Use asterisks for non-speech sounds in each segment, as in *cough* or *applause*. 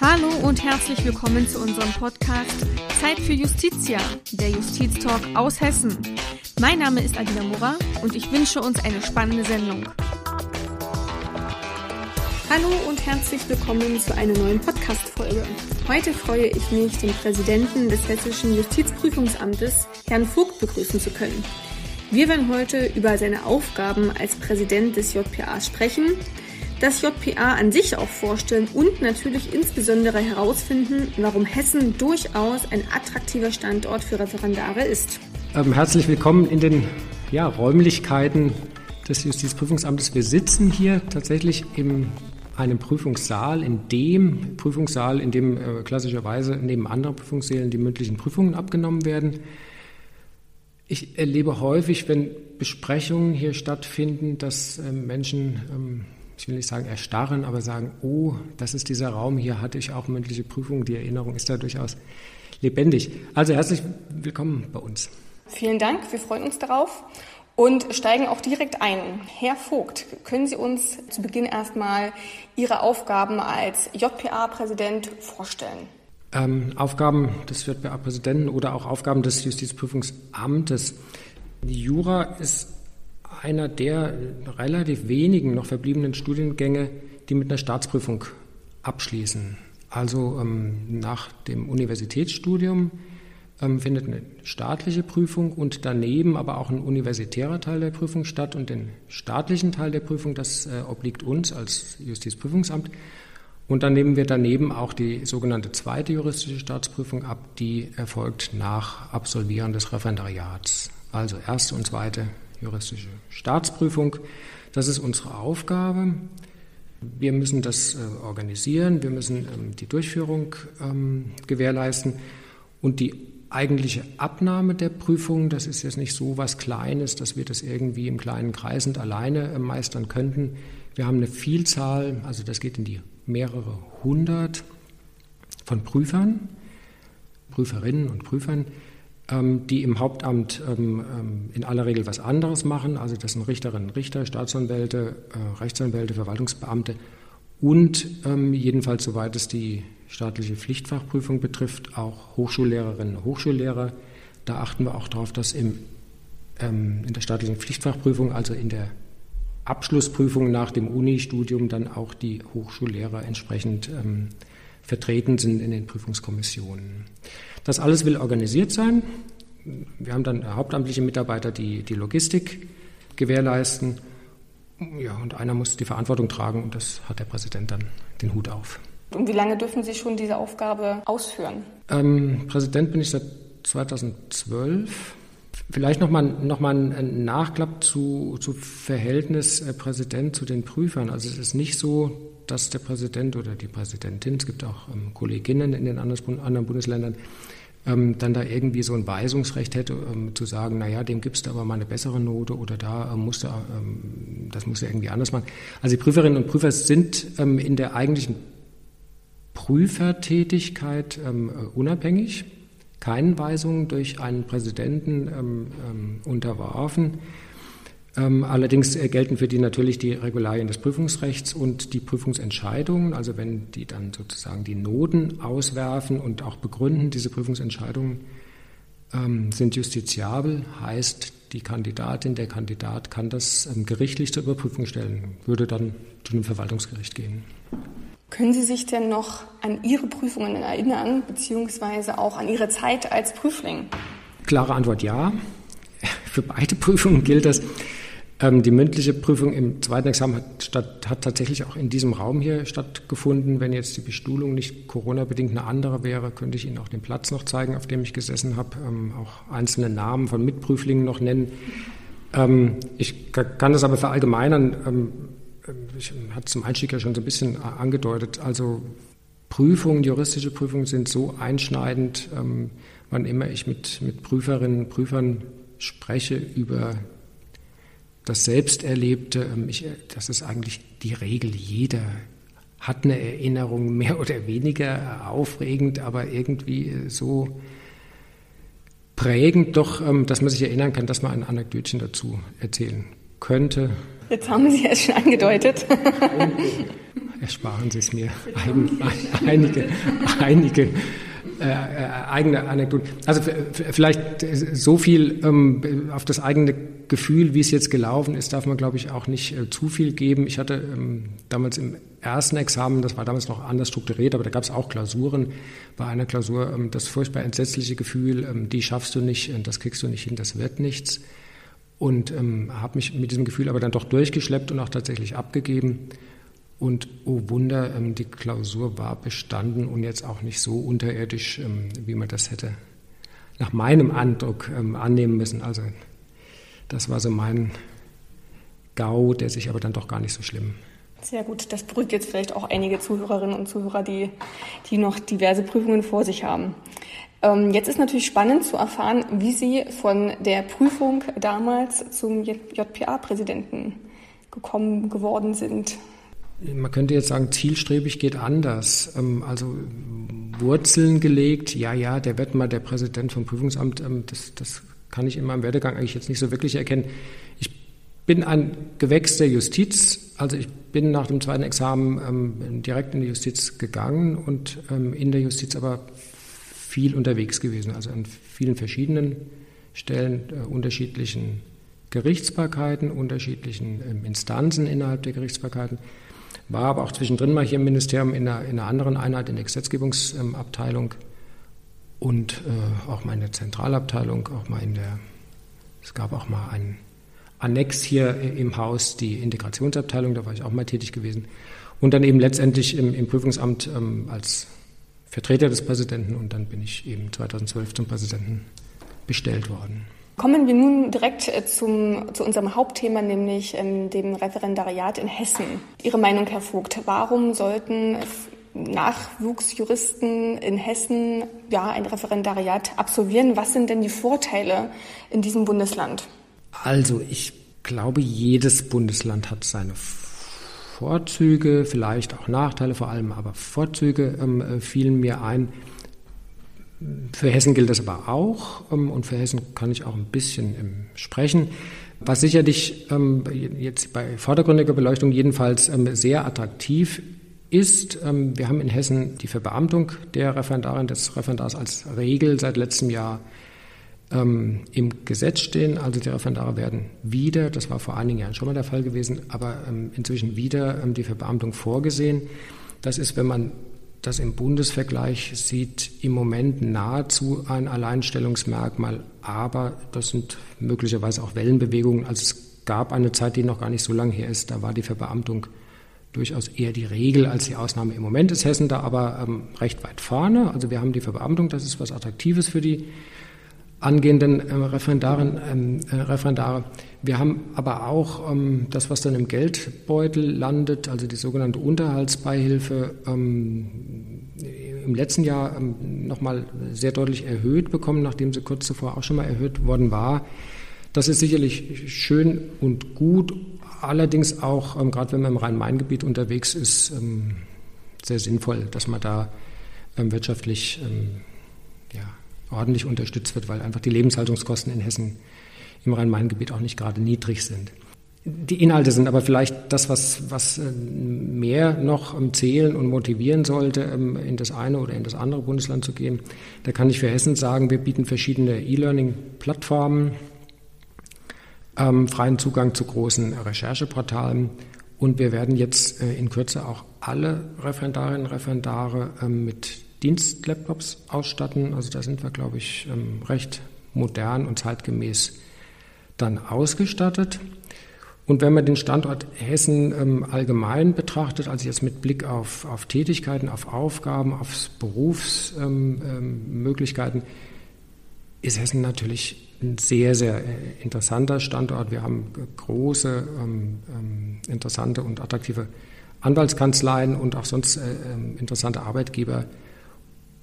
Hallo und herzlich willkommen zu unserem Podcast Zeit für Justitia, der Justiztalk aus Hessen. Mein Name ist Adina Mura und ich wünsche uns eine spannende Sendung. Hallo und herzlich willkommen zu einer neuen Podcast-Folge. Heute freue ich mich, den Präsidenten des Hessischen Justizprüfungsamtes, Herrn Vogt, begrüßen zu können. Wir werden heute über seine Aufgaben als Präsident des JPA sprechen, das JPA an sich auch vorstellen und natürlich insbesondere herausfinden, warum Hessen durchaus ein attraktiver Standort für Referendare ist. Ähm, herzlich willkommen in den ja, Räumlichkeiten des Justizprüfungsamtes. Wir sitzen hier tatsächlich in einem Prüfungssaal, in dem Prüfungssaal, in dem äh, klassischerweise neben anderen Prüfungssälen die mündlichen Prüfungen abgenommen werden. Ich erlebe häufig, wenn Besprechungen hier stattfinden, dass ähm, Menschen, ähm, ich will nicht sagen erstarren, aber sagen, oh, das ist dieser Raum, hier hatte ich auch mündliche Prüfungen, die Erinnerung ist da durchaus lebendig. Also herzlich willkommen bei uns. Vielen Dank, wir freuen uns darauf und steigen auch direkt ein. Herr Vogt, können Sie uns zu Beginn erstmal Ihre Aufgaben als JPA-Präsident vorstellen? ähm, Aufgaben des JPA-Präsidenten oder auch Aufgaben des Justizprüfungsamtes. Die Jura ist einer der relativ wenigen noch verbliebenen Studiengänge, die mit einer Staatsprüfung abschließen. Also ähm, nach dem Universitätsstudium ähm, findet eine staatliche Prüfung und daneben aber auch ein universitärer Teil der Prüfung statt. Und den staatlichen Teil der Prüfung, das äh, obliegt uns als Justizprüfungsamt. Und dann nehmen wir daneben auch die sogenannte zweite juristische Staatsprüfung ab, die erfolgt nach Absolvieren des Referendariats. Also erste und zweite juristische Staatsprüfung. Das ist unsere Aufgabe. Wir müssen das äh, organisieren, wir müssen ähm, die Durchführung ähm, gewährleisten und die eigentliche Abnahme der Prüfung, das ist jetzt nicht so was Kleines, dass wir das irgendwie im kleinen Kreis und alleine äh, meistern könnten. Wir haben eine Vielzahl, also das geht in die mehrere hundert von Prüfern, Prüferinnen und Prüfern, die im Hauptamt ähm, ähm, in aller Regel was anderes machen. Also das sind Richterinnen und Richter, Staatsanwälte, äh, Rechtsanwälte, Verwaltungsbeamte und jedenfalls, soweit es die staatliche Pflichtfachprüfung betrifft, auch Hochschullehrerinnen und Hochschullehrer. Da achten wir auch darauf, dass im, in der staatlichen Pflichtfachprüfung, also in der Abschlussprüfung nach dem Uni-Studium dann auch die Hochschullehrer entsprechend ähm, vertreten sind in den Prüfungskommissionen. Das alles will organisiert sein. Wir haben dann hauptamtliche Mitarbeiter, die die Logistik gewährleisten. Ja, und einer muss die Verantwortung tragen und das hat der Präsident dann den Hut auf. Und wie lange dürfen Sie schon diese Aufgabe ausführen? Ähm, Präsident bin ich seit 2012. Vielleicht nochmal noch mal ein Nachklapp zu, zu Verhältnis äh, Präsident zu den Prüfern. Also es ist nicht so, dass der Präsident oder die Präsidentin, es gibt auch ähm, Kolleginnen in den anderen, Bundesländern, ähm, dann da irgendwie so ein Weisungsrecht hätte, ähm, zu sagen, naja, dem gibst du aber mal eine bessere Note oder da ähm, musst du, ähm, das musst du irgendwie anders machen. Also die Prüferinnen und Prüfer sind ähm, in der eigentlichen Prüfertätigkeit ähm, unabhängig keinen Weisungen durch einen Präsidenten ähm, unterworfen. Ähm, allerdings äh, gelten für die natürlich die Regularien des Prüfungsrechts und die Prüfungsentscheidungen. Also wenn die dann sozusagen die Noten auswerfen und auch begründen, diese Prüfungsentscheidungen ähm, sind justiziabel, heißt die Kandidatin, der Kandidat kann das ähm, gerichtlich zur Überprüfung stellen, würde dann zu einem Verwaltungsgericht gehen. Können Sie sich denn noch an Ihre Prüfungen erinnern, beziehungsweise auch an Ihre Zeit als Prüfling? Klare Antwort ja. *laughs* Für beide Prüfungen gilt das. Ähm, die mündliche Prüfung im zweiten Examen hat, statt, hat, tatsächlich auch in diesem Raum hier stattgefunden. Wenn jetzt die Bestuhlung nicht Corona-bedingt eine andere wäre, könnte ich Ihnen auch den Platz noch zeigen, auf dem ich gesessen habe, ähm, auch einzelne Namen von Mitprüflingen noch nennen. Ähm, ich kann das aber verallgemeinern. Ähm, ich hatte zum Einstieg ja schon so ein bisschen angedeutet, also Prüfungen, juristische Prüfungen sind so einschneidend, wann immer ich mit, mit Prüferinnen und Prüfern spreche über das Selbsterlebte, ähm, ich, das ist eigentlich die Regel. Jeder hat eine Erinnerung, *laughs* mehr oder weniger aufregend, aber irgendwie so prägend doch, ähm, dass man sich erinnern kann, dass man ein Anekdötchen dazu erzählen könnte. Jetzt haben Sie es schon angedeutet. *laughs* Ersparen Sie es mir. Ein, einige, einige äh, äh, eigene Anekdoten. Also vielleicht so viel ähm, auf das eigene Gefühl, wie es jetzt gelaufen ist, darf man, glaube ich, auch nicht äh, zu viel geben. Ich hatte ähm, damals im ersten Examen, das war damals noch anders strukturiert, aber da gab es auch Klausuren. Bei einer Klausur ähm, das furchtbar entsetzliche Gefühl, ähm, die schaffst du nicht, das kriegst du nicht hin, das wird nichts. Und ähm, habe mich mit diesem Gefühl aber dann doch durchgeschleppt und auch tatsächlich abgegeben. Und oh Wunder, ähm, die Klausur war bestanden und jetzt auch nicht so unterirdisch, ähm, wie man das hätte nach meinem Eindruck ähm, annehmen müssen. Also das war so mein GAU, der sich aber dann doch gar nicht so schlimm. Sehr gut, das beruhigt jetzt vielleicht auch einige Zuhörerinnen und Zuhörer, die, die noch diverse Prüfungen vor sich haben. Jetzt ist natürlich spannend zu erfahren, wie Sie von der Prüfung damals zum JPA-Präsidenten gekommen geworden sind man könnte jetzt sagen, zielstrebig geht anders. Ähm, also Wurzeln gelegt, ja, ja, der wird mal der Präsident vom Prüfungsamt, ähm, das, das kann ich in meinem Werdegang eigentlich jetzt nicht so wirklich erkennen. Ich bin ein Gewächs der Justiz, also ich bin nach dem zweiten Examen ähm, direkt in die Justiz gegangen und in der Justiz aber viel unterwegs gewesen, also an vielen verschiedenen Stellen, äh, unterschiedlichen Gerichtsbarkeiten, unterschiedlichen Instanzen innerhalb der Gerichtsbarkeiten war aber auch zwischendrin mal hier im Ministerium in einer, in einer anderen Einheit, in der Gesetzgebungsabteilung und äh, auch mal in der Zentralabteilung, auch mal in der, es gab auch mal einen Annex hier im Haus, die Integrationsabteilung, da war ich auch mal tätig gewesen. Und dann eben letztendlich im, im Prüfungsamt ähm, als Vertreter des Präsidenten und dann bin ich eben 2012 zum Präsidenten bestellt worden. Kommen wir nun direkt äh, zum, zu unserem Hauptthema, nämlich ähm, dem Referendariat in Hessen. Ihre Meinung, Herr Vogt, warum sollten Nachwuchsjuristen in Hessen ja ein Referendariat absolvieren? Was sind denn die Vorteile in diesem Bundesland? Also ich glaube, jedes Bundesland hat seine Vorzüge, vielleicht auch Nachteile, vor allem aber Vorzüge ähm, äh, fielen mir ein. Für Hessen gilt das aber auch ähm, und für Hessen kann ich auch ein bisschen ähm, sprechen. Was sicherlich ähm, jetzt bei vordergründiger Beleuchtung jedenfalls sehr attraktiv ist, wir haben in Hessen die Verbeamtung der Referendarin, des Referendars als Regel seit letztem Jahr im Gesetz stehen. Also die Referendare werden wieder, das war vor einigen Jahren schon mal der Fall gewesen, aber inzwischen wieder die Verbeamtung vorgesehen. Das ist, wenn man das im Bundesvergleich sieht im Moment nahezu ein Alleinstellungsmerkmal, aber das sind möglicherweise auch Wellenbewegungen. Also es gab eine Zeit, die noch gar nicht so lange her ist, da war die Verbeamtung durchaus eher die Regel als die Ausnahme. Im Moment ist Hessen da aber ähm, recht weit vorne. Also wir haben die Verbeamtung, das ist was Attraktives für die angehenden äh, Referendaren, ähm, äh, Referendare. Wir haben aber auch ähm, das, was dann im Geldbeutel landet, also die sogenannte Unterhaltsbeihilfe, ähm, im letzten Jahr ähm, nochmal sehr deutlich erhöht bekommen, nachdem sie kurz zuvor auch schon mal erhöht worden war. Das ist sicherlich schön und gut, allerdings auch, ähm, gerade wenn man im Rhein-Main-Gebiet unterwegs ist, ähm, sehr sinnvoll, dass man da ähm, wirtschaftlich ja, ordentlich unterstützt wird, weil einfach die Lebenshaltungskosten in Hessen im Rhein-Main-Gebiet auch nicht gerade niedrig sind. Die Inhalte sind aber vielleicht das, was, was äh, mehr noch zählen und motivieren sollte, ähm, in das eine oder in das andere Bundesland zu gehen. Da kann ich für Hessen sagen, wir bieten verschiedene E-Learning-Plattformen, ähm, freien Zugang zu großen Rechercheportalen und wir werden jetzt äh, in Kürze auch alle Referendarinnen und Referendare ähm, mit Dienstlaptops ausstatten. Also da sind wir, glaube ich, ähm, recht modern und zeitgemäß dann ausgestattet. Und wenn man den Standort Hessen ähm, allgemein betrachtet, also jetzt mit Blick auf, auf Tätigkeiten, auf Aufgaben, auf Berufsmöglichkeiten, ähm, ist Hessen natürlich ein sehr, sehr äh, interessanter Standort. Wir haben große, interessante und attraktive Anwaltskanzleien und auch sonst äh, interessante Arbeitgeber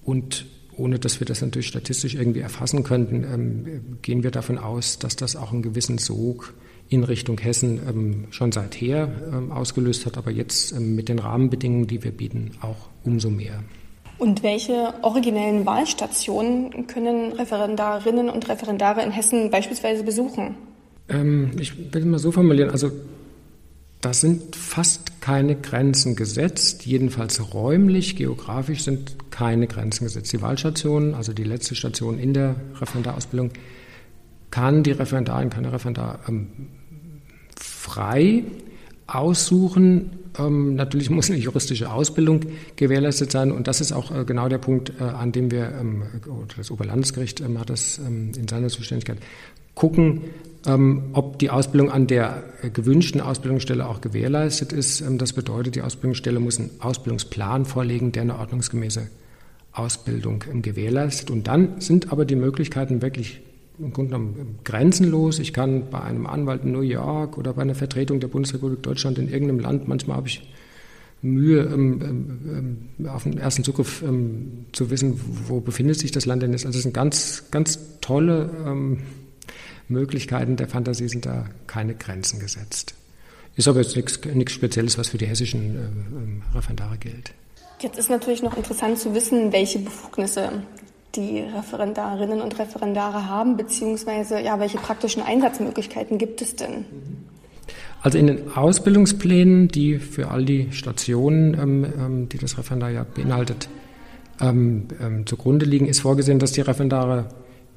und ohne dass wir das natürlich statistisch irgendwie erfassen könnten, ähm, gehen wir davon aus, dass das auch einen gewissen Sog in Richtung Hessen ähm, schon seither ähm, ausgelöst hat, aber jetzt ähm, mit den Rahmenbedingungen, die wir bieten, auch umso mehr. Und welche originellen Wahlstationen können Referendarinnen und Referendare in Hessen beispielsweise besuchen? Ähm, ich will mal so formulieren, also da sind fast keine Grenzen gesetzt, jedenfalls räumlich, geografisch sind keine Grenzen gesetzt. Die Wahlstation, also die letzte Station in der Referendarausbildung, kann die Referendarin, kann der Referendar ähm, frei aussuchen. Ähm, natürlich muss eine juristische Ausbildung gewährleistet sein und das ist auch äh, genau der Punkt, äh, an dem wir, ähm, das Oberlandesgericht ähm, hat das ähm, in seiner Zuständigkeit, gucken, ob die Ausbildung an der äh, gewünschten Ausbildungsstelle auch gewährleistet ist. Ähm, das bedeutet, die Ausbildungsstelle muss einen Ausbildungsplan vorlegen, der eine ordnungsgemäße Ausbildung ähm, gewährleistet. Und dann sind aber die Möglichkeiten wirklich im Grunde genommen grenzenlos. Ich kann bei einem Anwalt in New York oder bei einer Vertretung der Bundesrepublik Deutschland in irgendeinem Land, manchmal habe ich Mühe, ähm, ähm, auf den ersten Zugriff ähm, zu wissen, wo befindet sich das Land denn jetzt. Also es sind ganz, ganz tolle Möglichkeiten der Fantasie sind da keine Grenzen gesetzt. Ist aber jetzt nichts, Spezielles, was für die hessischen äh, Referendare gilt. Jetzt ist natürlich noch interessant zu wissen, welche Befugnisse die Referendarinnen und Referendare haben, beziehungsweise ja, welche praktischen Einsatzmöglichkeiten gibt es denn? Also in den Ausbildungsplänen, die für all die Stationen, ähm, ähm, die das Referendariat beinhaltet, ähm, ähm, zugrunde liegen, ist vorgesehen, dass die Referendare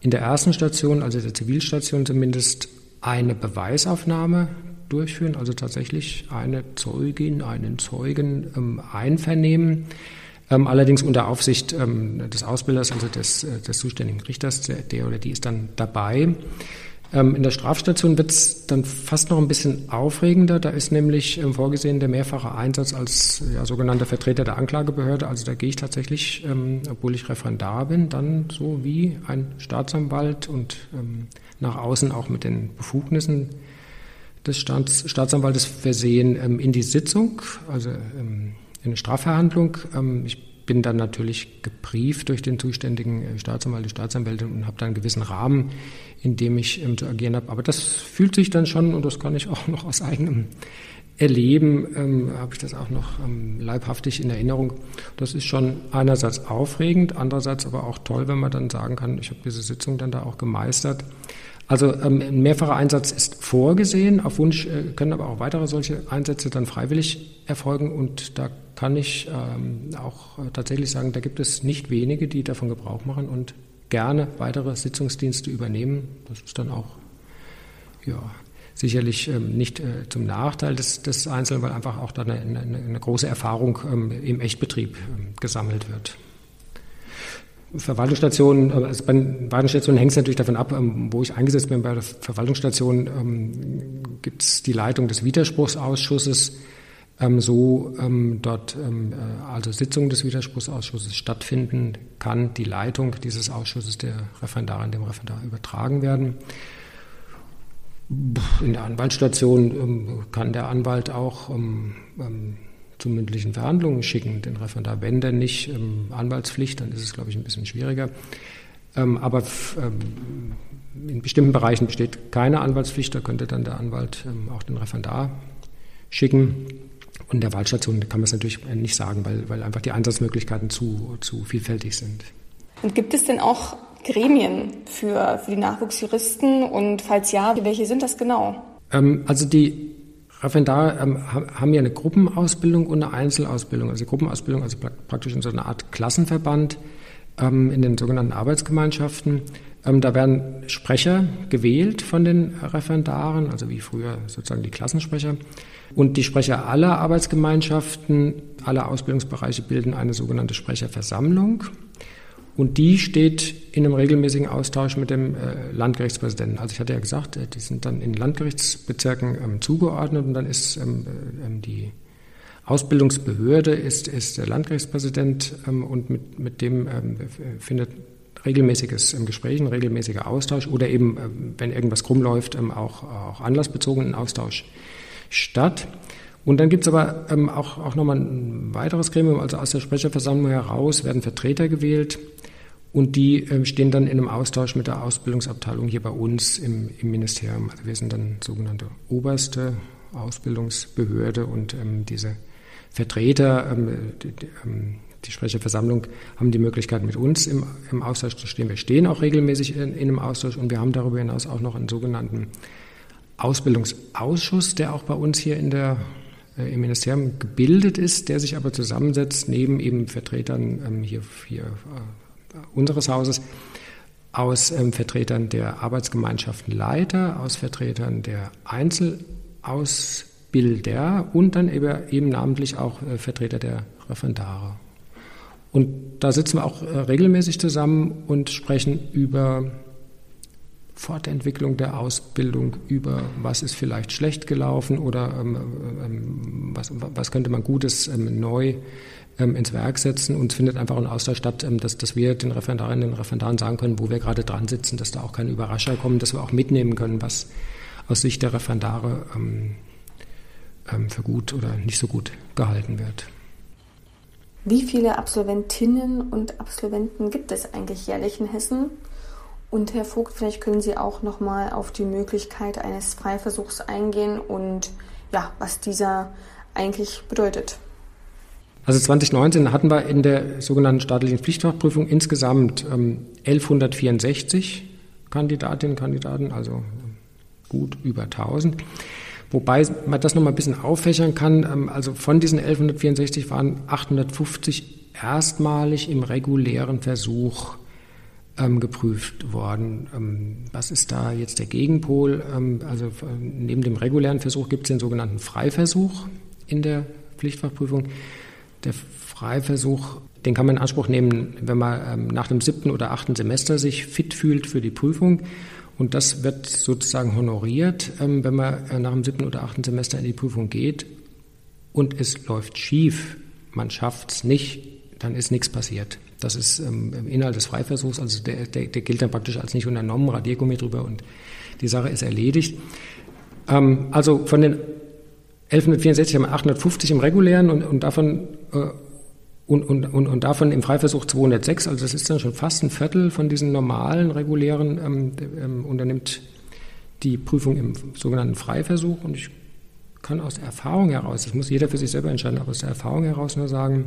in der ersten Station, also der Zivilstation zumindest, eine Beweisaufnahme durchführen, also tatsächlich eine Zeugin, einen Zeugen ähm, einvernehmen, ähm, allerdings unter Aufsicht ähm, des Ausbilders, also des, äh, des zuständigen Richters, der, der oder die ist dann dabei. Ähm, in der Strafstation wird es dann fast noch ein bisschen aufregender. Da ist nämlich ähm, vorgesehen der mehrfache Einsatz als ja, sogenannter Vertreter der Anklagebehörde. Also da gehe ich tatsächlich, ähm, obwohl ich Referendar bin, dann so wie ein Staatsanwalt und nach außen auch mit den Befugnissen des Staats, Staatsanwaltes versehen in die Sitzung, also in eine Strafverhandlung. Ich bin dann natürlich gebrieft durch den zuständigen äh, Staatsanwalt, die Staatsanwältin und habe dann einen gewissen Rahmen, in dem ich ähm, zu agieren habe. Aber das fühlt sich dann schon, und das kann ich *laughs* auch noch aus eigenem Erleben, ähm, habe ich das auch noch ähm, leibhaftig in Erinnerung. Das ist schon einerseits aufregend, andererseits aber auch toll, wenn man dann sagen kann, ich habe diese Sitzung dann da auch gemeistert. Also ähm, ein mehrfacher Einsatz ist vorgesehen. Auf Wunsch äh, können aber auch weitere solche Einsätze dann freiwillig erfolgen. Und da kann ich ähm, auch äh, tatsächlich sagen, da gibt es nicht wenige, die davon Gebrauch machen und gerne weitere Sitzungsdienste übernehmen. Das ist dann auch ja, sicherlich ähm, nicht äh, zum Nachteil des, des Einzelnen, weil einfach auch da eine, eine, eine große Erfahrung ähm, im Echtbetrieb ähm, gesammelt wird. Verwaltungsstationen, äh, also bei den Verwaltungsstationen hängt es natürlich davon ab, ähm, wo ich eingesetzt bin. Bei der Verwaltungsstation ähm, gibt es die Leitung des Widerspruchsausschusses, ähm, so ähm, dort ähm, äh, also Sitzungen des Widerspruchsausschusses stattfinden, kann die Leitung dieses Ausschusses der Referendarin dem Referendar übertragen werden. In der Anwaltsstation ähm, kann der Anwalt auch zu mündlichen Verhandlungen schicken, den Referendar. Wenn denn nicht ähm, Anwaltspflicht, dann ist es, glaube ich, ein bisschen schwieriger. Ähm, aber ähm, in bestimmten Bereichen besteht keine Anwaltspflicht, da könnte dann der Anwalt ähm, auch den Referendar schicken. Und der Wahlstation kann man es natürlich nicht sagen, weil, weil einfach die Einsatzmöglichkeiten zu, zu vielfältig sind. Und gibt es denn auch Gremien für, für die Nachwuchsjuristen? Und falls ja, welche sind das genau? Ähm, also die Referendare ähm, haben ja eine Gruppenausbildung und eine Einzelausbildung. Also Gruppenausbildung, also praktisch in so einer Art Klassenverband ähm, in den sogenannten Arbeitsgemeinschaften. Ähm, da werden Sprecher gewählt von den Referendaren, also wie früher sozusagen die Klassensprecher. Und die Sprecher aller Arbeitsgemeinschaften, aller Ausbildungsbereiche bilden eine sogenannte Sprecherversammlung. Und die steht in einem regelmäßigen Austausch mit dem äh, Landgerichtspräsidenten. Also ich hatte ja gesagt, äh, die sind dann in Landgerichtsbezirken ähm, zugeordnet und dann ist ähm, äh, ähm, die Ausbildungsbehörde ist, ist der Landgerichtspräsident und mit, mit dem findet regelmäßiges Gespräch, ein regelmäßiger Austausch oder eben, wenn irgendwas krumm läuft, auch, auch anlassbezogenen Austausch statt. Und dann gibt es aber ähm, auch, auch nochmal ein weiteres Gremium, also aus der Sprecherversammlung heraus werden Vertreter gewählt und die ähm, stehen dann in einem Austausch mit der Ausbildungsabteilung hier bei uns im, im Ministerium. Also wir sind dann sogenannte oberste Ausbildungsbehörde und ähm, diese Vertreter, ähm, die, die, ähm, die, Sprecherversammlung, haben die Möglichkeit, mit uns im, im, Austausch zu stehen. Wir stehen auch regelmäßig in, in einem Austausch und wir haben darüber hinaus auch noch einen sogenannten Ausbildungsausschuss, der auch bei uns hier in der, äh, im Ministerium gebildet ist, der sich aber zusammensetzt neben eben Vertretern ähm, hier, hier äh, unseres Hauses aus ähm, Vertretern der Arbeitsgemeinschaften Leiter, aus Vertretern der Einzelausbilder und dann eben, eben namentlich auch äh, Vertreter der Referendare. Und da sitzen wir auch äh, regelmäßig zusammen und sprechen über Fortentwicklung der Ausbildung, über was ist vielleicht schlecht gelaufen oder ähm, ähm, was, was, könnte man Gutes ähm, neu ähm, ins Werk setzen. Und es findet einfach ein Austausch statt, ähm, dass, dass wir den Referendarinnen und Referendaren sagen können, wo wir gerade dran sitzen, dass da auch keine Überrascher kommen, dass wir auch mitnehmen können, was aus Sicht der Referendare ähm, für gut oder nicht so gut gehalten wird. Wie viele Absolventinnen und Absolventen gibt es eigentlich jährlich in Hessen? Und Herr Vogt, vielleicht können Sie auch noch mal auf die Möglichkeit eines Freiversuchs eingehen und ja, was dieser eigentlich bedeutet. Also 2019 hatten wir in der sogenannten staatlichen Pflichtfachprüfung insgesamt ähm, 1164 Kandidatinnen und Kandidaten, also gut über 1000. Wobei man das noch mal ein bisschen auffächern kann. Ähm, also von diesen 1164 waren 850 erstmalig im regulären Versuch ähm, geprüft worden. Ähm, was ist da jetzt der Gegenpol? Ähm, also neben dem regulären Versuch gibt es den sogenannten Freiversuch in der Pflichtfachprüfung. Der Freiversuch, den kann man in Anspruch nehmen, wenn man ähm, nach dem siebten oder achten Semester sich fit fühlt für die Prüfung. Und das wird sozusagen honoriert, ähm, wenn man äh, nach dem siebten oder achten Semester in die Prüfung geht und es läuft schief, man schafft es nicht, dann ist nichts passiert. Das ist ähm, Inhalt des Freiversuchs, also der, der, der, gilt dann praktisch als nicht unternommen, Radiergummi drüber und die Sache ist erledigt. Also von den 1164 haben wir 850 im regulären und, und davon äh, und, und, und, und davon im Freiversuch 206, also das ist dann schon fast ein Viertel von diesen normalen, regulären, ähm, ähm, unternimmt die Prüfung im sogenannten Freiversuch. Und ich kann aus Erfahrung heraus, das muss jeder für sich selber entscheiden, aber aus der Erfahrung heraus nur sagen,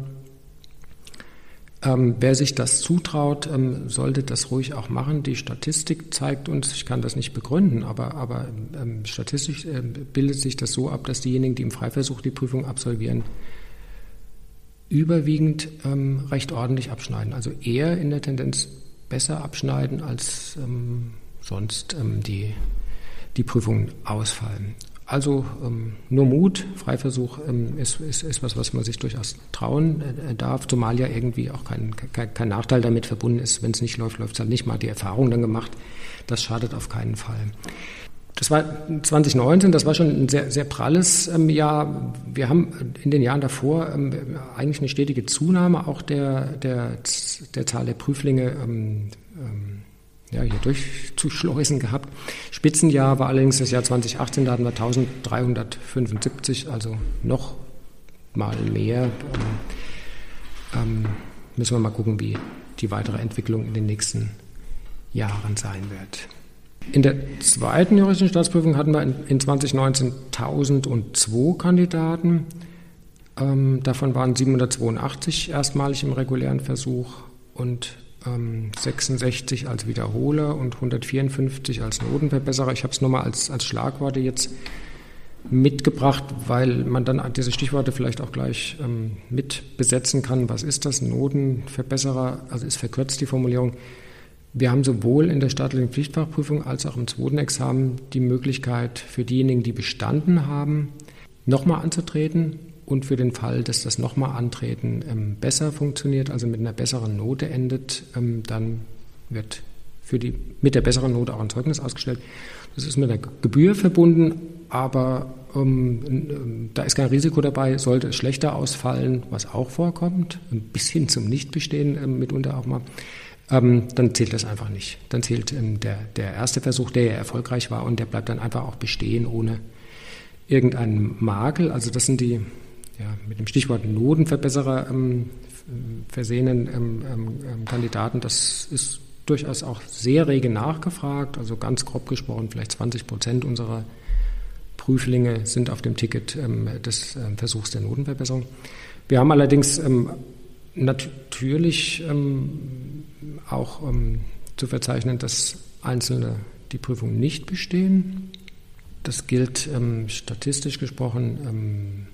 ähm, wer sich das zutraut, ähm, sollte das ruhig auch machen. Die Statistik zeigt uns, ich kann das nicht begründen, aber, aber ähm, statistisch äh, bildet sich das so ab, dass diejenigen, die im Freiversuch die Prüfung absolvieren, überwiegend ähm, recht ordentlich abschneiden. Also eher in der Tendenz besser abschneiden, als ähm, sonst ähm, die, die Prüfungen ausfallen. Also ähm, nur Mut, Freiversuch ähm, ist, ist, ist was, was man sich durchaus trauen äh, darf, zumal ja irgendwie auch kein, kein, kein Nachteil damit verbunden ist. Wenn es nicht läuft, läuft es halt nicht. Mal die Erfahrung dann gemacht. Das schadet auf keinen Fall. Das war 2019, das war schon ein sehr, sehr pralles ähm, Jahr. Wir haben in den Jahren davor ähm, eigentlich eine stetige Zunahme auch der, der, der Zahl der Prüflinge ähm, ähm ja, hier durchzuschleusen gehabt. Spitzenjahr war allerdings das Jahr 2018, da hatten wir 1375, also noch mal mehr. Ähm, ähm, müssen wir mal gucken, wie die weitere Entwicklung in den nächsten Jahren sein wird. In der zweiten juristischen Staatsprüfung hatten wir in 2019 1002 Kandidaten. Ähm, davon waren 782 erstmalig im regulären Versuch und 66 als Wiederholer und 154 als Notenverbesserer. Ich habe es nochmal als, als Schlagworte jetzt mitgebracht, weil man dann diese Stichworte vielleicht auch gleich ähm, mit besetzen kann. Was ist das? Notenverbesserer, also ist verkürzt die Formulierung. Wir haben sowohl in der staatlichen Pflichtfachprüfung als auch im zweiten Examen die Möglichkeit für diejenigen, die bestanden haben, nochmal anzutreten und für den Fall, dass das nochmal antreten ähm, besser funktioniert, also mit einer besseren Note endet, ähm, dann wird für die, mit der besseren Note auch ein Zeugnis ausgestellt. Das ist mit einer Gebühr verbunden, aber ähm, da ist kein Risiko dabei. Sollte es schlechter ausfallen, was auch vorkommt, ein bisschen zum Nichtbestehen ähm, mitunter auch mal, ähm, dann zählt das einfach nicht. Dann zählt ähm, der, der erste Versuch, der ja erfolgreich war und der bleibt dann einfach auch bestehen ohne irgendeinen Makel. Also das sind die ja, mit dem Stichwort Notenverbesserer ähm, versehenen ähm, ähm, ähm, Kandidaten. Das ist durchaus auch sehr rege nachgefragt. Also ganz grob gesprochen, vielleicht 20 Prozent unserer Prüflinge sind auf dem Ticket ähm, des Versuchs der Notenverbesserung. Wir haben allerdings natürlich auch zu verzeichnen, dass Einzelne die Prüfung nicht bestehen. Das gilt statistisch gesprochen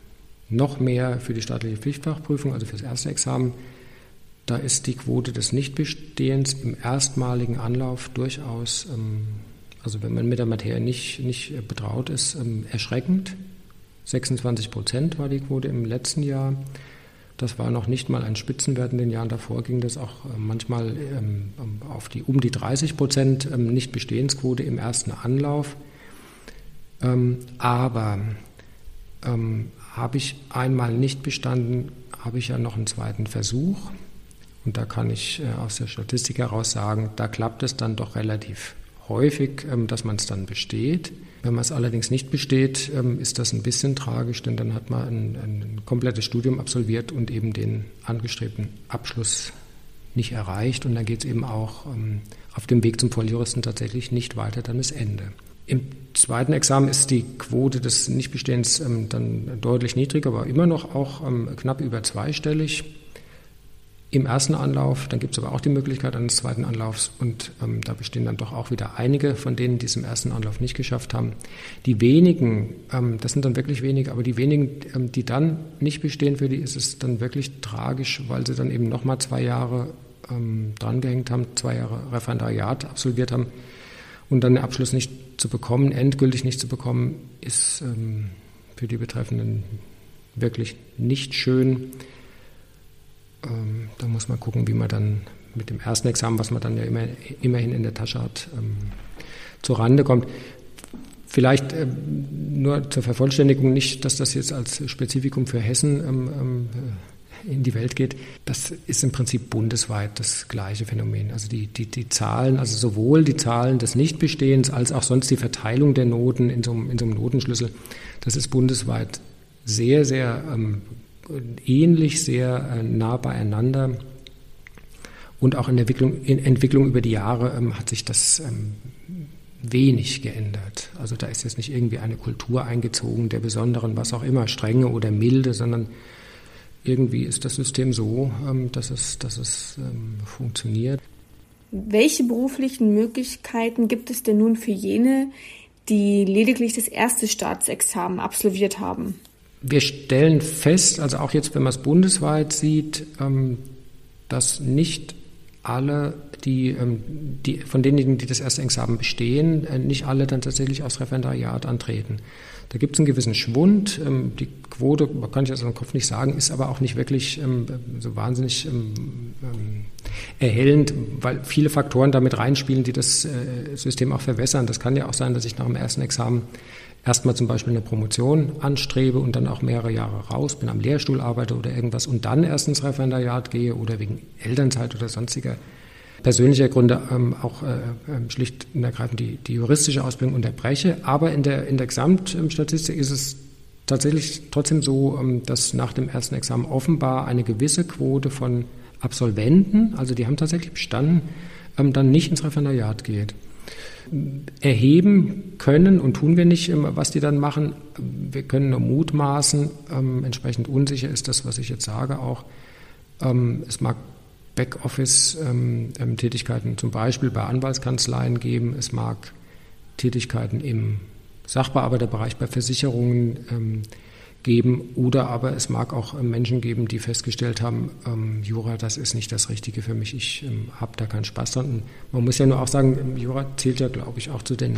noch mehr für die staatliche Pflichtfachprüfung, also für das erste Examen. Da ist die Quote des Nichtbestehens im erstmaligen Anlauf durchaus, ähm, also wenn man mit der Materie nicht, nicht betraut ist, ähm, erschreckend. 26 Prozent war die Quote im letzten Jahr. Das war noch nicht mal ein Spitzenwert. In den Jahren davor ging das auch äh, manchmal ähm, auf die um die 30 Prozent Nichtbestehensquote im ersten Anlauf. Aber habe ich einmal nicht bestanden, habe ich ja noch einen zweiten Versuch. Und da kann ich äh, aus der Statistik heraus sagen, da klappt es dann doch relativ häufig, ähm, dass man es dann besteht. Wenn man es allerdings nicht besteht, ähm, ist das ein bisschen tragisch, denn dann hat man ein, ein komplettes Studium absolviert und eben den angestrebten Abschluss nicht erreicht. Und dann geht es eben auch ähm, auf dem Weg zum Volljuristen tatsächlich nicht weiter, dann ist Ende. Im zweiten Examen ist die Quote des Nichtbestehens ähm, dann deutlich niedriger, aber immer noch auch ähm, knapp über zweistellig im ersten Anlauf. Dann gibt es aber auch die Möglichkeit eines zweiten Anlaufs und ähm, da bestehen dann doch auch wieder einige von denen, die es im ersten Anlauf nicht geschafft haben. Die wenigen, ähm, das sind dann wirklich wenige, aber die wenigen, ähm, die dann nicht bestehen, für die ist es dann wirklich tragisch, weil sie dann eben nochmal zwei Jahre ähm, drangehängt haben, zwei Jahre Referendariat absolviert haben und dann den Abschluss nicht zu bekommen, endgültig nicht zu bekommen, ist ähm, für die Betreffenden wirklich nicht schön. Ähm, da muss man gucken, wie man dann mit dem ersten Examen, was man dann ja immer, immerhin in der Tasche hat, ähm, zur Rande kommt. Vielleicht ähm, nur zur Vervollständigung, nicht, dass das jetzt als Spezifikum für Hessen ähm, ähm, in die Welt geht, das ist im Prinzip bundesweit das gleiche Phänomen. Also die, die, die Zahlen, also sowohl die Zahlen des Nichtbestehens als auch sonst die Verteilung der Noten in so einem, in so einem Notenschlüssel, das ist bundesweit sehr, sehr ähm, ähnlich, sehr äh, nah beieinander. Und auch in der Entwicklung, in Entwicklung über die Jahre ähm, hat sich das ähm, wenig geändert. Also da ist jetzt nicht irgendwie eine Kultur eingezogen der besonderen, was auch immer, strenge oder milde, sondern irgendwie ist das System so, ähm, dass es, dass es ähm, funktioniert. Welche beruflichen Möglichkeiten gibt es denn nun für jene, die lediglich das erste Staatsexamen absolviert haben? Wir stellen fest, also auch jetzt, wenn man es bundesweit sieht, ähm, dass nicht alle, die, die, von denjenigen, die das erste Examen bestehen, äh, nicht alle dann tatsächlich aufs Referendariat antreten. Da gibt es einen gewissen Schwund. Ähm, die Quote, kann ich aus dem Kopf nicht sagen, ist aber auch nicht wirklich ähm, so wahnsinnig ähm, erhellend, weil viele Faktoren damit reinspielen, die das äh, System auch verwässern. Das kann ja auch sein, dass ich nach dem ersten Examen erstmal zum Beispiel eine Promotion anstrebe und dann auch mehrere Jahre raus bin, am Lehrstuhl arbeite oder irgendwas und dann erst ins Referendariat gehe oder wegen Elternzeit oder sonstiger persönlicher Gründe ähm, auch äh, ähm, schlicht und ergreifend die, die juristische Ausbildung unterbreche. Aber in der, in der Gesamtstatistik ist es tatsächlich trotzdem so, ähm, dass nach dem ersten Examen offenbar eine gewisse Quote von Absolventen, also die haben tatsächlich bestanden, ähm, dann nicht ins Referendariat geht. Erheben können und tun wir nicht, was die dann machen. Wir können nur mutmaßen, entsprechend unsicher ist das, was ich jetzt sage auch. es mag Backoffice-Tätigkeiten zum Beispiel bei Anwaltskanzleien geben. Es mag Tätigkeiten im Sachbearbeiterbereich bei Versicherungen ähm, geben oder aber es mag auch ähm, Menschen geben, die festgestellt haben, ähm, Jura, das ist nicht das Richtige für mich, ich habe da keinen Spaß dran. Man muss ja nur auch sagen, Jura zählt ja, glaube ich, auch zu den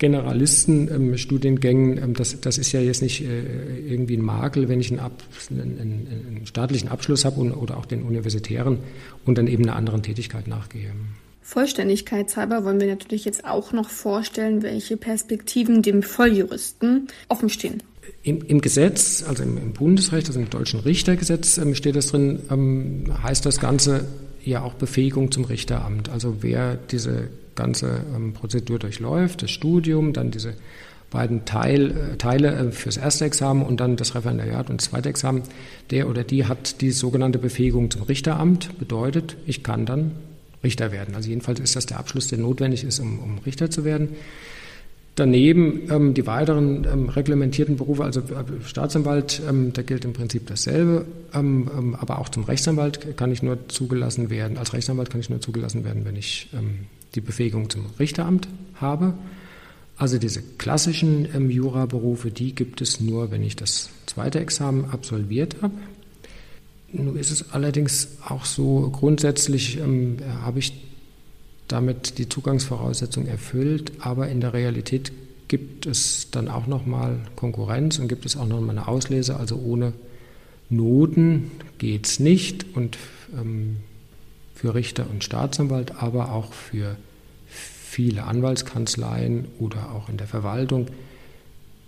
Generalistenstudiengängen, ähm, das, das ist ja jetzt nicht äh, irgendwie ein Makel, wenn ich einen, Ab, einen, einen staatlichen Abschluss habe oder auch den universitären und dann eben einer anderen Tätigkeit nachgehe. Vollständigkeitshalber wollen wir natürlich jetzt auch noch vorstellen, welche Perspektiven dem Volljuristen offenstehen. Im, Im, Gesetz, also im, im, Bundesrecht, also im deutschen Richtergesetz ähm, steht das drin, ähm, heißt das Ganze ja auch Befähigung zum Richteramt. Also wer diese ganze ähm, Prozedur durchläuft, das Studium, dann diese beiden Teil, äh, Teile äh, fürs erste Examen und dann das Referendariat und das zweite Examen, der oder die hat die sogenannte Befähigung zum Richteramt, bedeutet, ich kann dann Richter werden. Also jedenfalls ist das der Abschluss, der notwendig ist, um, um Richter zu werden. Daneben ähm, die weiteren ähm, reglementierten Berufe, also äh, Staatsanwalt, ähm, da gilt im Prinzip dasselbe, ähm, ähm, aber auch zum Rechtsanwalt kann ich nur zugelassen werden. Als Rechtsanwalt kann ich nur zugelassen werden, wenn ich die Befähigung zum Richteramt habe. Also diese klassischen ähm, Juraberufe, die gibt es nur, wenn ich das zweite Examen absolviert habe. Nun ist es allerdings auch so, grundsätzlich ähm, habe ich damit die Zugangsvoraussetzung erfüllt, aber in der Realität gibt es dann auch nochmal Konkurrenz und gibt es auch nochmal eine Auslese, also ohne Noten geht es nicht und ähm, für Richter und Staatsanwalt, aber auch für viele Anwaltskanzleien oder auch in der Verwaltung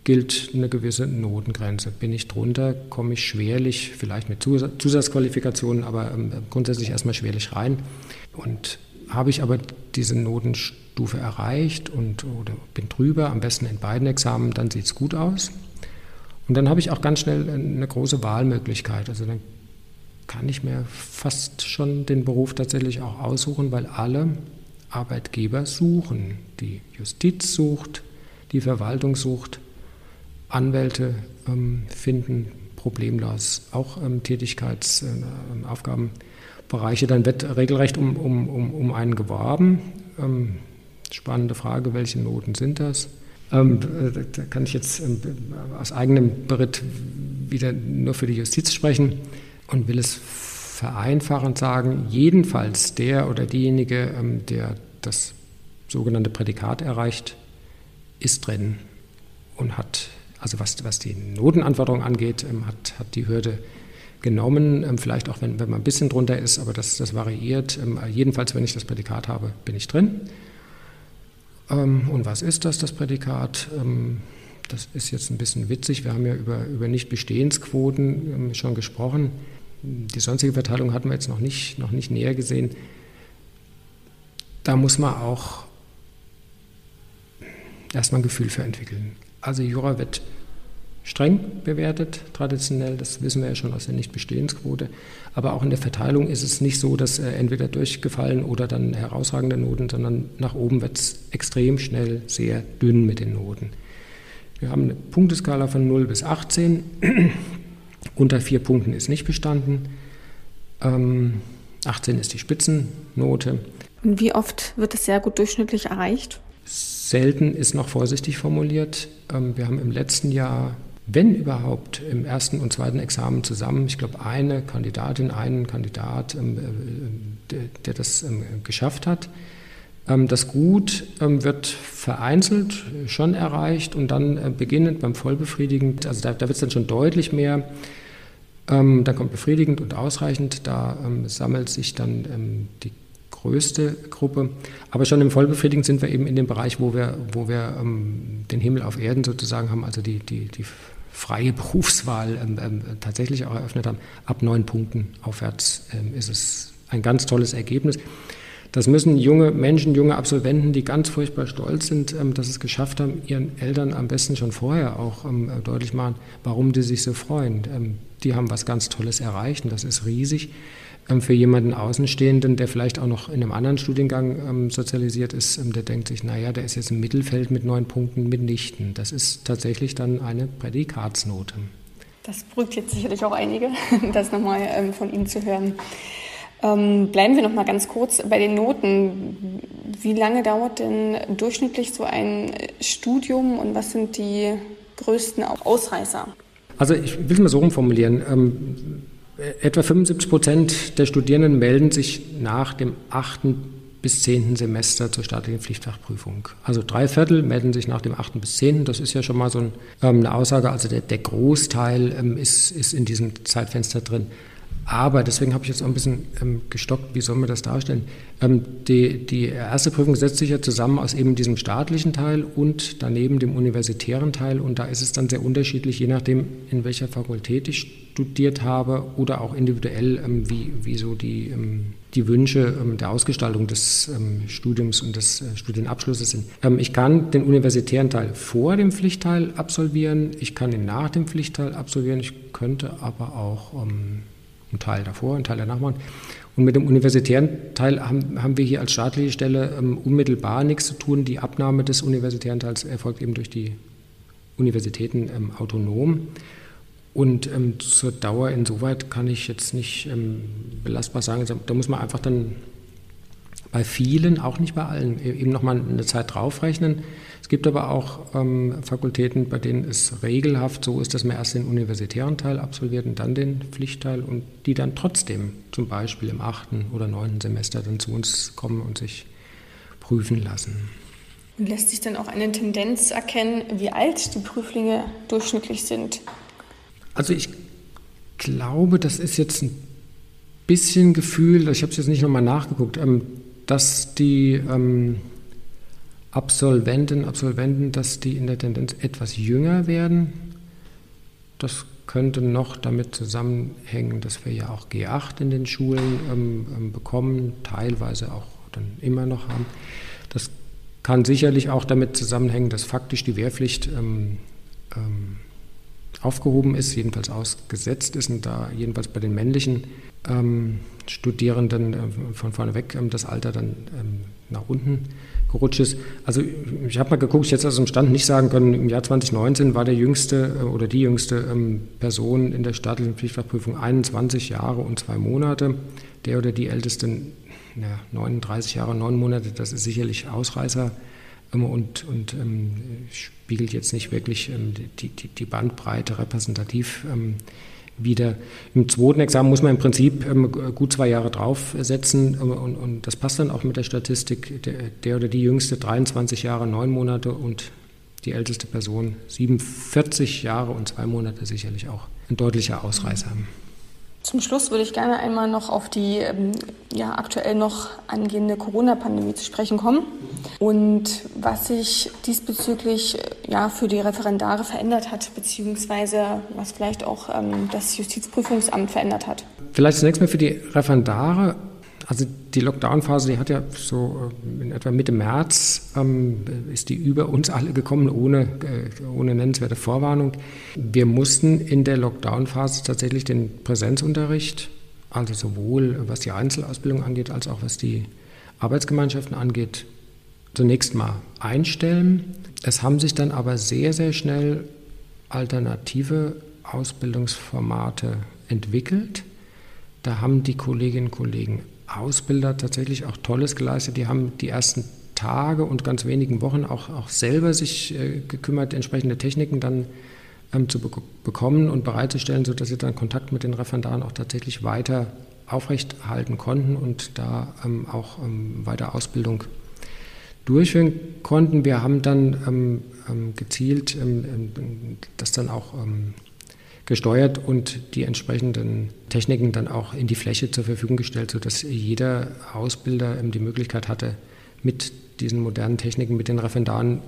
gilt eine gewisse Notengrenze. Bin ich drunter, komme ich schwerlich, vielleicht mit Zusatzqualifikationen, aber ähm, grundsätzlich erstmal schwerlich rein. Und habe ich aber diese Notenstufe erreicht und oder bin drüber, am besten in beiden Examen, dann sieht es gut aus. Und dann habe ich auch ganz schnell eine große Wahlmöglichkeit. Also dann kann ich mir fast schon den Beruf tatsächlich auch aussuchen, weil alle Arbeitgeber suchen. Die Justiz sucht, die Verwaltung sucht, Anwälte ähm, finden problemlos auch ähm, Tätigkeitsaufgabenbereiche. Äh, Dann wird regelrecht um, um, um, um einen geworben. Ähm, spannende Frage, welche Noten sind das? Ähm, da kann ich jetzt ähm, aus eigenem Beritt wieder nur für die Justiz sprechen und will es vereinfachend sagen, jedenfalls der oder diejenige, ähm, der das sogenannte Prädikat erreicht, ist drin und hat, also was, was die Notenanforderung angeht, hat, hat die Hürde genommen, vielleicht auch wenn, wenn man ein bisschen drunter ist, aber das, das variiert. Jedenfalls, wenn ich das Prädikat habe, bin ich drin. Ähm, und was ist das, das Prädikat? Ähm, das ist jetzt ein bisschen witzig. Wir haben ja über, über Nichtbestehensquoten ähm, schon gesprochen. Die sonstige Verteilung hatten wir jetzt noch nicht, noch nicht näher gesehen. Da muss man auch erstmal ein Gefühl für entwickeln. Also Jura wird streng bewertet, traditionell, das wissen wir ja schon aus der Nichtbestehensquote. Aber auch in der Verteilung ist es nicht so, dass äh, entweder durchgefallen oder dann herausragende Noten, sondern nach oben wird es extrem schnell sehr dünn mit den Noten. Wir haben eine Punkteskala von 0 bis 18. Unter vier Punkten ist nicht bestanden. Ähm, 18 ist die Spitzennote. Und wie oft wird es sehr gut durchschnittlich erreicht? Selten ist noch vorsichtig formuliert. Ähm, wir haben im letzten Jahr wenn überhaupt, im ersten und zweiten Examen zusammen. Ich glaube, eine Kandidatin, einen Kandidat, ähm, äh, der, das ähm, geschafft hat. Ähm, das Gut wird vereinzelt schon erreicht und dann äh, beginnend beim Vollbefriedigend, also da, da wird es dann schon deutlich mehr. dann kommt befriedigend und ausreichend, da sammelt sich dann die größte Gruppe. Aber schon im Vollbefriedigend sind wir eben in dem Bereich, wo wir, wo wir den Himmel auf Erden sozusagen haben, also die, die, die freie *laughs* Berufswahl ähm, ähm, tatsächlich auch eröffnet haben. Ab neun Punkten aufwärts ähm, ist es ein ganz tolles Ergebnis. Das müssen junge Menschen, junge Absolventen, die ganz furchtbar stolz sind, ähm, dass sie es geschafft haben, ihren Eltern am besten schon vorher auch ähm, deutlich machen, warum die sich so freuen. Ähm, die haben was ganz Tolles erreicht und das ist riesig. Für jemanden Außenstehenden, der vielleicht auch noch in einem anderen Studiengang sozialisiert ist, der denkt sich, naja, der ist jetzt im Mittelfeld mit neun Punkten mitnichten. Das ist tatsächlich dann eine Prädikatsnote. Das beruhigt jetzt sicherlich auch einige, *laughs* das nochmal von Ihnen zu hören. Ähm, bleiben wir noch mal ganz kurz bei den Noten. Wie lange dauert denn durchschnittlich so ein Studium und was sind die größten Ausreißer? Also ich will es mal so rumformulieren. Ähm, Etwa 75 Prozent der Studierenden melden sich nach dem achten bis zehnten Semester zur staatlichen Pflichtfachprüfung. Also drei Viertel melden sich nach dem achten bis zehnten. Das ist ja schon mal so ein, ähm, eine Aussage. Also der, der Großteil ähm, ist, ist in diesem Zeitfenster drin. Aber, deswegen habe ich jetzt auch ein bisschen ähm, gestockt, wie sollen wir das darstellen? Ähm, die, die erste Prüfung setzt sich ja zusammen aus eben diesem staatlichen Teil und daneben dem universitären Teil. Und da ist es dann sehr unterschiedlich, je nachdem, in welcher Fakultät ich studiert habe oder auch individuell, ähm, wie, wie so die, ähm, die Wünsche ähm, der Ausgestaltung des ähm, Studiums und des äh, Studienabschlusses sind. ich kann den universitären Teil vor dem Pflichtteil absolvieren, ich kann ihn nach dem Pflichtteil absolvieren, ich könnte aber auch einen Teil davor, einen Teil danach machen. Und mit dem universitären Teil haben, haben wir hier als staatliche Stelle ähm, unmittelbar nichts zu tun. Die Abnahme des universitären Teils erfolgt eben durch die Universitäten ähm, autonom. Und ähm, zur Dauer insoweit kann ich jetzt nicht ähm, belastbar sagen. Also, da muss man einfach dann bei vielen, auch nicht bei allen, e-, eben nochmal eine Zeit draufrechnen. Es gibt aber auch ähm, Fakultäten, bei denen es regelhaft so ist, dass man erst den universitären Teil absolviert und dann den Pflichtteil und die dann trotzdem zum Beispiel im achten oder neunten Semester dann zu uns kommen und sich prüfen lassen. Und lässt sich dann auch eine Tendenz erkennen, wie alt die Prüflinge durchschnittlich sind? Also ich glaube, das ist jetzt ein bisschen Gefühl, ich habe es jetzt nicht nochmal nachgeguckt, ähm, dass die ähm, Absolventen, Absolventen, dass die in der Tendenz etwas jünger werden. Das könnte noch damit zusammenhängen, dass wir ja auch G8 in den Schulen ähm, ähm, bekommen, teilweise auch dann immer noch haben. Das kann sicherlich auch damit zusammenhängen, dass faktisch die Wehrpflicht ähm, ähm, aufgehoben ist, jedenfalls ausgesetzt ist und da jedenfalls bei den männlichen ähm, Studierenden äh, von vorne weg ähm, das Alter dann ähm, nach unten gerutscht ist. Also ich habe mal geguckt, ich hätte aus dem Stand nicht sagen können, im Jahr 2019 war der jüngste äh, oder die jüngste ähm, Person in der staatlichen Pflichtfachprüfung 21 Jahre und zwei Monate. Der oder die älteste ja, 39 Jahre und neun Monate, das ist sicherlich Ausreißer und, und ähm, spiegelt jetzt nicht wirklich ähm, die, die, die, Bandbreite repräsentativ ähm, wieder. Im zweiten Examen muss man im Prinzip ähm, gut zwei Jahre draufsetzen und, und, das passt dann auch mit der Statistik. Der, der, oder die jüngste 23 Jahre, neun Monate und die älteste Person 47 Jahre und zwei Monate sicherlich auch ein deutlicher Ausreißer. Mhm. Zum Schluss würde ich gerne einmal noch auf die ähm, ja, aktuell noch angehende Corona-Pandemie zu sprechen kommen und was sich diesbezüglich ja, für die Referendare verändert hat, beziehungsweise was vielleicht auch ähm, das Justizprüfungsamt verändert hat. Vielleicht zunächst mal für die Referendare also die Lockdown-Phase, die hat ja so äh, in etwa Mitte März ähm, ist die über uns alle gekommen, ohne, äh, ohne nennenswerte Vorwarnung. Wir mussten in der Lockdown-Phase tatsächlich den Präsenzunterricht, also sowohl was die Einzelausbildung angeht, als auch was die Arbeitsgemeinschaften angeht, zunächst mal einstellen. Es haben sich dann aber sehr, sehr schnell alternative Ausbildungsformate entwickelt. Da haben die Kolleginnen und Kollegen Ausbilder tatsächlich auch Tolles geleistet. Die haben die ersten Tage und ganz wenigen Wochen auch, auch selber sich äh, gekümmert, entsprechende Techniken dann ähm, zu be bekommen und bereitzustellen, sodass sie dann Kontakt mit den Referendaren auch tatsächlich weiter aufrechthalten konnten und da ähm, auch ähm, weiter Ausbildung durchführen konnten. Wir haben dann ähm, ähm, gezielt ähm, das dann auch gesteuert und die entsprechenden Techniken dann auch in die Fläche zur Verfügung gestellt, sodass jeder Ausbilder die Möglichkeit hatte, mit diesen modernen Techniken, mit den Referendaren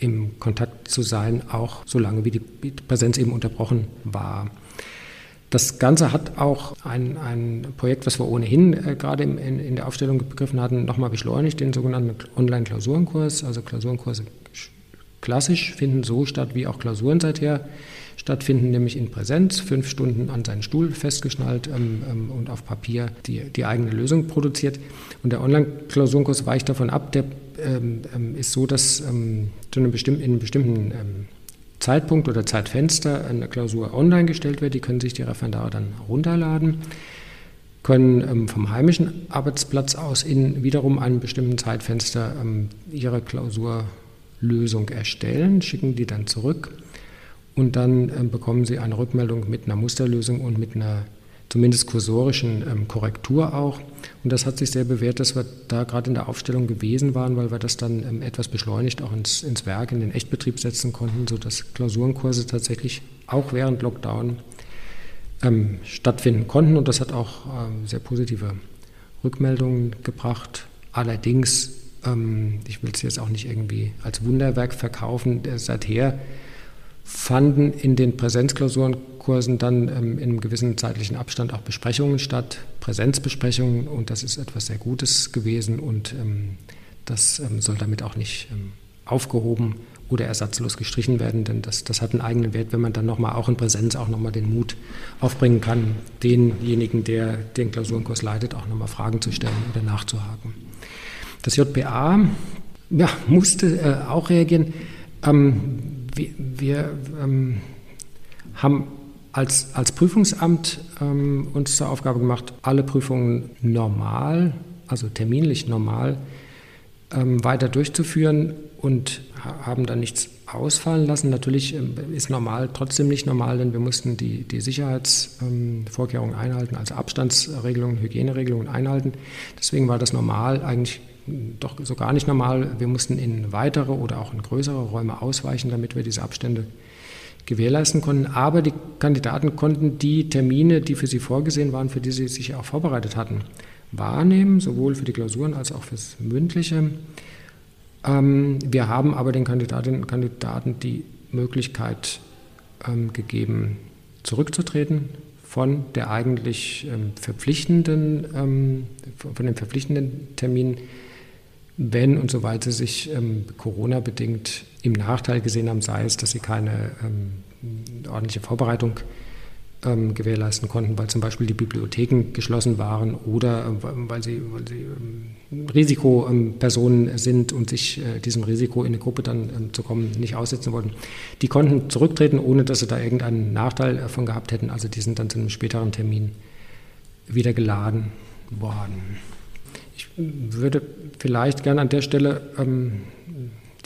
im Kontakt zu sein, auch solange wie die Präsenz eben unterbrochen war. Das Ganze hat auch ein, ein Projekt, was wir ohnehin äh, gerade in, in, der Aufstellung begriffen hatten, nochmal beschleunigt, den sogenannten Online-Klausurenkurs. Also Klausurenkurse klassisch finden so statt, wie auch Klausuren seither stattfinden, nämlich in Präsenz, fünf Stunden an seinen Stuhl festgeschnallt ähm, ähm, und auf Papier die, die eigene Lösung produziert. Und der Online-Klausurenkurs weicht davon ab, der ähm, ähm ist so, dass ähm, zu einem bestimmten, in einem bestimmten ähm, Zeitpunkt oder Zeitfenster eine Klausur online gestellt wird. Die können sich die Referendare dann runterladen können vom heimischen Arbeitsplatz aus in wiederum einem bestimmten Zeitfenster ihre Klausurlösung erstellen, schicken die dann zurück und dann ähm, bekommen Sie eine Rückmeldung mit einer Musterlösung und mit einer zumindest kursorischen ähm, Korrektur auch. Und das hat sich sehr bewährt, dass wir da gerade in der Aufstellung gewesen waren, weil wir das dann ähm, etwas beschleunigt auch ins, ins Werk, in den Echtbetrieb setzen konnten, sodass Klausurenkurse tatsächlich auch während Lockdown ähm, stattfinden konnten. Und das hat auch ähm, sehr positive Rückmeldungen gebracht. Allerdings, ähm, ich will es jetzt auch nicht irgendwie als Wunderwerk verkaufen, äh, seither fanden in den Präsenzklausurenkursen dann ähm, in einem gewissen zeitlichen Abstand auch Besprechungen statt, Präsenzbesprechungen und das ist etwas sehr Gutes gewesen und ähm, das ähm, soll damit auch nicht ähm, aufgehoben oder ersatzlos gestrichen werden, denn das, das hat einen eigenen Wert, wenn man dann nochmal auch in Präsenz auch nochmal den Mut aufbringen kann, denjenigen, der den Klausurenkurs leitet, auch nochmal Fragen zu stellen oder nachzuhaken. Das JPA ja, musste äh, auch reagieren. Ähm, wir, wir ähm, haben als, als Prüfungsamt ähm, uns zur Aufgabe gemacht, alle Prüfungen normal also terminlich normal, ähm, weiter durchzuführen und haben dann nichts ausfallen lassen. Natürlich ähm, ist normal trotzdem nicht normal, denn wir mussten die, die Sicherheitsvorkehrungen ähm, einhalten, also Abstandsregelungen, Hygieneregelungen einhalten. Deswegen war das normal eigentlich doch so gar nicht normal. Wir mussten in weitere oder auch in größere Räume ausweichen, damit wir diese Abstände gewährleisten konnten. Aber die Kandidaten konnten die Termine, die für sie vorgesehen waren, für die sie sich auch vorbereitet hatten, wahrnehmen, sowohl für die Klausuren als auch fürs Mündliche. Ähm, wir haben aber den Kandidatinnen und Kandidaten die Möglichkeit ähm, gegeben, zurückzutreten von der eigentlich ähm, verpflichtenden, von dem verpflichtenden Termin, wenn und soweit sie sich ähm, Corona-bedingt im Nachteil gesehen haben, sei es, dass sie keine ähm, ordentliche Vorbereitung ähm, gewährleisten konnten, weil zum Beispiel die Bibliotheken geschlossen waren oder äh, weil sie, weil sie ähm, Risikopersonen sind und sich äh, diesem Risiko in eine Gruppe dann ähm, zu kommen nicht aussetzen wollten. Die konnten zurücktreten, ohne dass sie da irgendeinen Nachteil davon gehabt hätten. Also die sind dann zu einem späteren Termin wieder geladen worden. Würde vielleicht gerne an der Stelle ähm,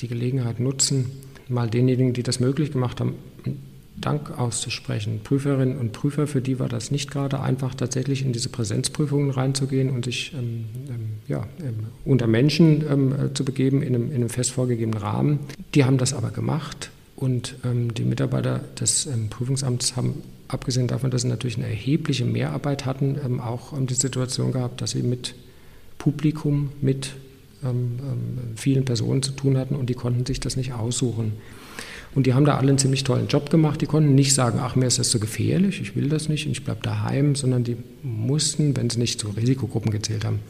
die Gelegenheit nutzen, mal denjenigen, die das möglich gemacht haben, Dank auszusprechen. Prüferinnen und Prüfer, für die war das nicht gerade einfach, tatsächlich in diese Präsenzprüfungen reinzugehen und sich ähm, ähm, ja, ähm, unter Menschen ähm, äh, zu begeben in einem, in einem, fest vorgegebenen Rahmen. Die haben das aber gemacht und ähm, die Mitarbeiter des Prüfungsamts haben, abgesehen davon, dass sie natürlich eine erhebliche Mehrarbeit hatten, auch die Situation gehabt, dass sie mit Publikum, mit vielen Personen zu tun hatten und die konnten sich das nicht aussuchen. Und die haben da alle einen ziemlich tollen Job gemacht. Die konnten nicht sagen, ach, mir ist das so gefährlich, ich will das nicht und ich bleibe daheim, sondern die mussten, wenn sie nicht zu Risikogruppen gezählt haben,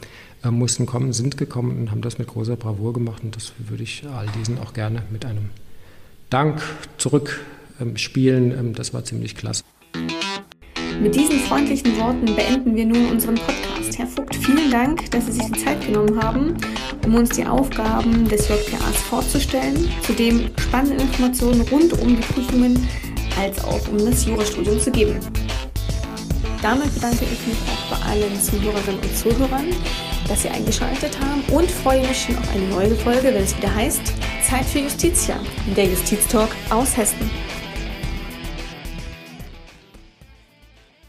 äh, mussten kommen, sind gekommen und haben das mit großer Bravour gemacht. Und das würde ich all diesen auch gerne mit einem Dank zurückspielen. Ähm, ähm, das war ziemlich klasse. Mit diesen freundlichen Worten beenden wir nun unseren Podcast. Vielen Dank, dass Sie sich die Zeit genommen haben, um uns die Aufgaben des JPAs vorzustellen, zudem spannende Informationen rund um die Prüfungen als auch um das Jurastudium zu geben. Damit bedanke ich mich auch bei allen Zuhörerinnen und Zuhörern, dass Sie eingeschaltet haben und freue mich schon auf eine neue Folge, wenn es wieder heißt Zeit für Justitia, der Justiztalk aus Hessen.